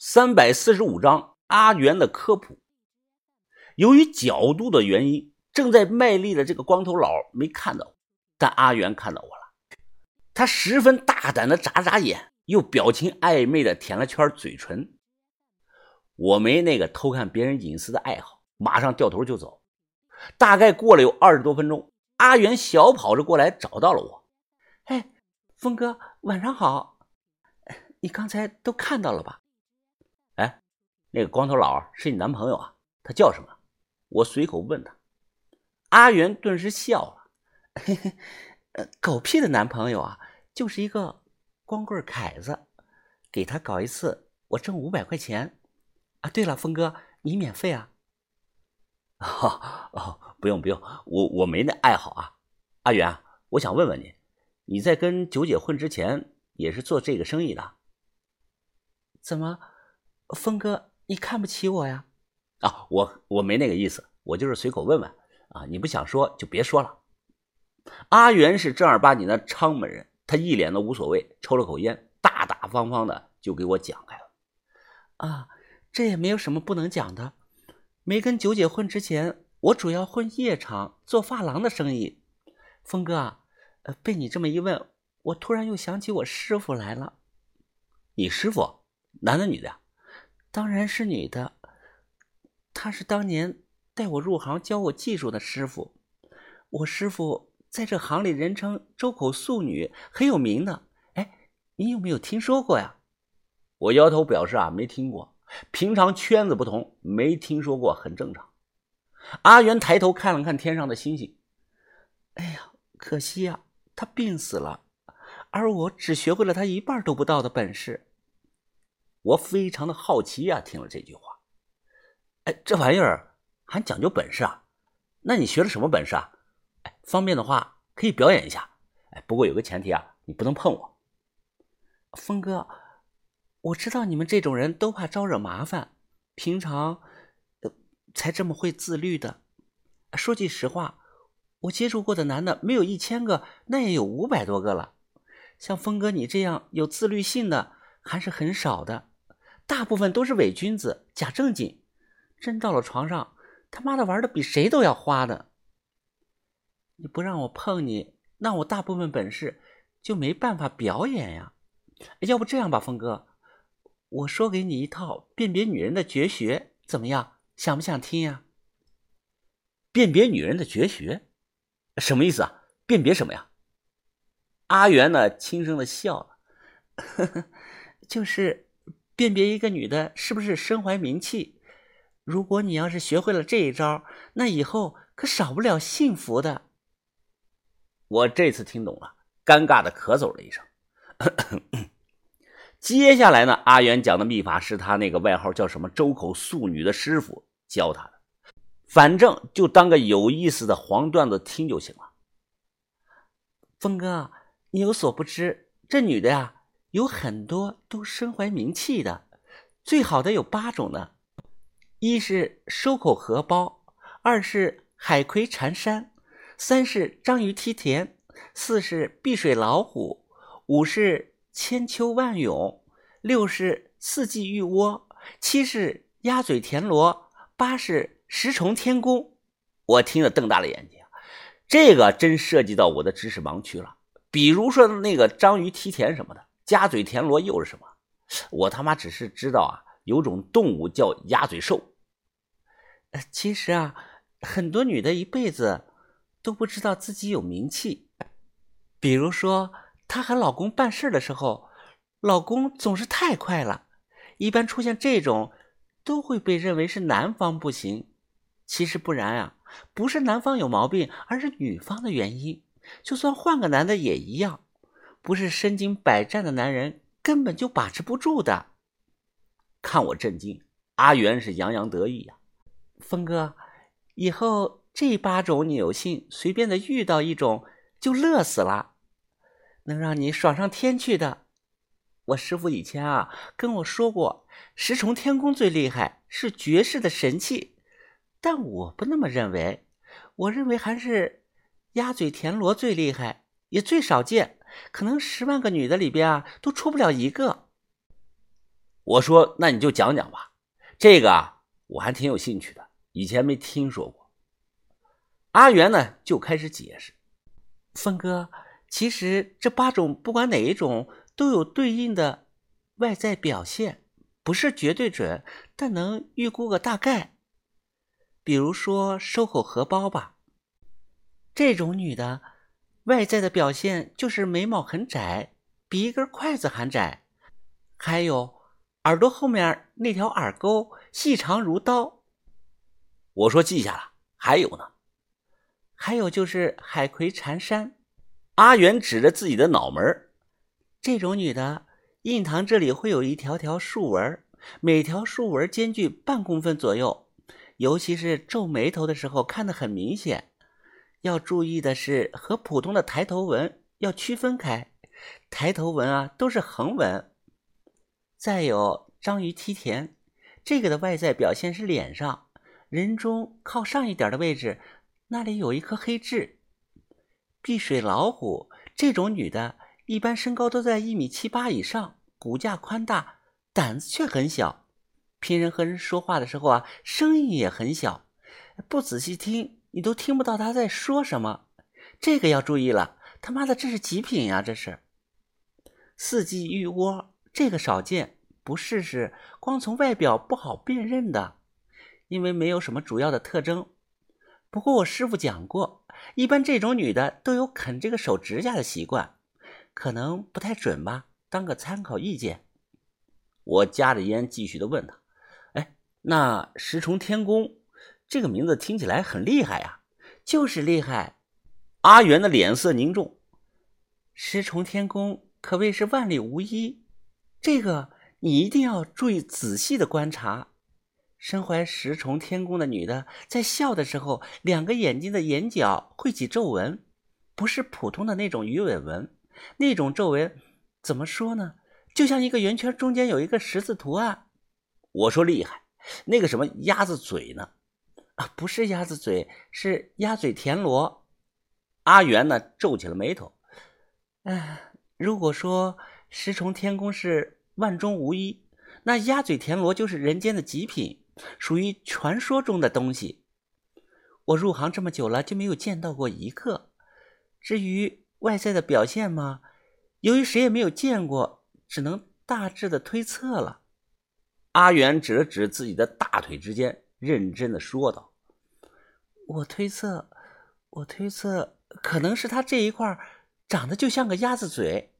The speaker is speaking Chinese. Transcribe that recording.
三百四十五章阿元的科普。由于角度的原因，正在卖力的这个光头佬没看到，但阿元看到我了。他十分大胆的眨眨眼，又表情暧昧的舔了圈嘴唇。我没那个偷看别人隐私的爱好，马上掉头就走。大概过了有二十多分钟，阿元小跑着过来找到了我。哎，峰哥，晚上好。你刚才都看到了吧？那个光头佬是你男朋友啊？他叫什么？我随口问他。阿元顿时笑了：“嘿嘿，狗屁的男朋友啊，就是一个光棍凯子。给他搞一次，我挣五百块钱。啊，对了，峰哥，你免费啊？哦哦，不用不用，我我没那爱好啊。阿元，我想问问你，你在跟九姐混之前也是做这个生意的？怎么？”峰哥，你看不起我呀？啊，我我没那个意思，我就是随口问问啊。你不想说就别说了。阿元是正儿八经的昌门人，他一脸的无所谓，抽了口烟，大大方方的就给我讲开了。啊，这也没有什么不能讲的。没跟九姐混之前，我主要混夜场，做发廊的生意。峰哥啊，呃，被你这么一问，我突然又想起我师傅来了。你师傅，男的女的？当然是女的，她是当年带我入行、教我技术的师傅。我师傅在这行里人称“周口素女”，很有名的。哎，你有没有听说过呀？我摇头表示啊，没听过。平常圈子不同，没听说过很正常。阿元抬头看了看天上的星星，哎呀，可惜呀，他病死了，而我只学会了他一半都不到的本事。我非常的好奇呀，听了这句话，哎，这玩意儿还讲究本事啊？那你学了什么本事啊？哎，方便的话可以表演一下。哎，不过有个前提啊，你不能碰我。峰哥，我知道你们这种人都怕招惹麻烦，平常才这么会自律的。说句实话，我接触过的男的没有一千个，那也有五百多个了。像峰哥你这样有自律性的还是很少的。大部分都是伪君子、假正经，真到了床上，他妈的玩的比谁都要花的。你不让我碰你，那我大部分本事就没办法表演呀。要不这样吧，峰哥，我说给你一套辨别女人的绝学，怎么样？想不想听呀？辨别女人的绝学，什么意思啊？辨别什么呀？阿元呢，轻声的笑了，呵呵，就是。辨别一个女的是不是身怀名气，如果你要是学会了这一招，那以后可少不了幸福的。我这次听懂了，尴尬的咳嗽了一声。接下来呢，阿元讲的秘法是他那个外号叫什么“周口素女”的师傅教他的，反正就当个有意思的黄段子听就行了。峰哥，你有所不知，这女的呀。有很多都身怀名气的，最好的有八种呢：一是收口荷包，二是海葵缠山，三是章鱼踢田，四是碧水老虎，五是千秋万涌，六是四季玉窝，七是鸭嘴田螺，八是十重天宫。我听得瞪大了眼睛，这个真涉及到我的知识盲区了。比如说那个章鱼踢田什么的。鸭嘴田螺又是什么？我他妈只是知道啊，有种动物叫鸭嘴兽。其实啊，很多女的一辈子都不知道自己有名气。比如说，她和老公办事的时候，老公总是太快了。一般出现这种，都会被认为是男方不行。其实不然啊，不是男方有毛病，而是女方的原因。就算换个男的也一样。不是身经百战的男人根本就把持不住的。看我震惊，阿元是洋洋得意呀。峰哥，以后这八种你有幸随便的遇到一种就乐死了，能让你爽上天去的。我师傅以前啊跟我说过，十重天宫最厉害，是绝世的神器，但我不那么认为。我认为还是鸭嘴田螺最厉害，也最少见。可能十万个女的里边啊，都出不了一个。我说：“那你就讲讲吧，这个啊，我还挺有兴趣的，以前没听说过。”阿元呢就开始解释：“峰哥，其实这八种不管哪一种都有对应的外在表现，不是绝对准，但能预估个大概。比如说收口荷包吧，这种女的外在的表现就是眉毛很窄，比一根筷子还窄，还有。”耳朵后面那条耳沟细长如刀，我说记下了。还有呢，还有就是海葵缠山。阿元指着自己的脑门这种女的印堂这里会有一条条竖纹，每条竖纹间距半公分左右，尤其是皱眉头的时候看得很明显。要注意的是，和普通的抬头纹要区分开，抬头纹啊都是横纹。再有章鱼梯田，这个的外在表现是脸上人中靠上一点的位置，那里有一颗黑痣。碧水老虎这种女的，一般身高都在一米七八以上，骨架宽大，胆子却很小。平人和人说话的时候啊，声音也很小，不仔细听你都听不到他在说什么。这个要注意了，他妈的这是极品呀！这是四季玉窝。这个少见，不试试光从外表不好辨认的，因为没有什么主要的特征。不过我师傅讲过，一般这种女的都有啃这个手指甲的习惯，可能不太准吧，当个参考意见。我夹着烟继续的问他：“哎，那十重天宫这个名字听起来很厉害呀？”“就是厉害。”阿元的脸色凝重，“十重天宫可谓是万里无一。”这个你一定要注意仔细的观察，身怀十重天宫的女的在笑的时候，两个眼睛的眼角会起皱纹，不是普通的那种鱼尾纹，那种皱纹怎么说呢？就像一个圆圈中间有一个十字图案。我说厉害，那个什么鸭子嘴呢？啊，不是鸭子嘴，是鸭嘴田螺。阿元呢皱起了眉头。哎，如果说。十重天宫是万中无一，那鸭嘴田螺就是人间的极品，属于传说中的东西。我入行这么久了，就没有见到过一个。至于外在的表现嘛，由于谁也没有见过，只能大致的推测了。阿元指了指自己的大腿之间，认真的说道：“我推测，我推测，可能是他这一块长得就像个鸭子嘴。”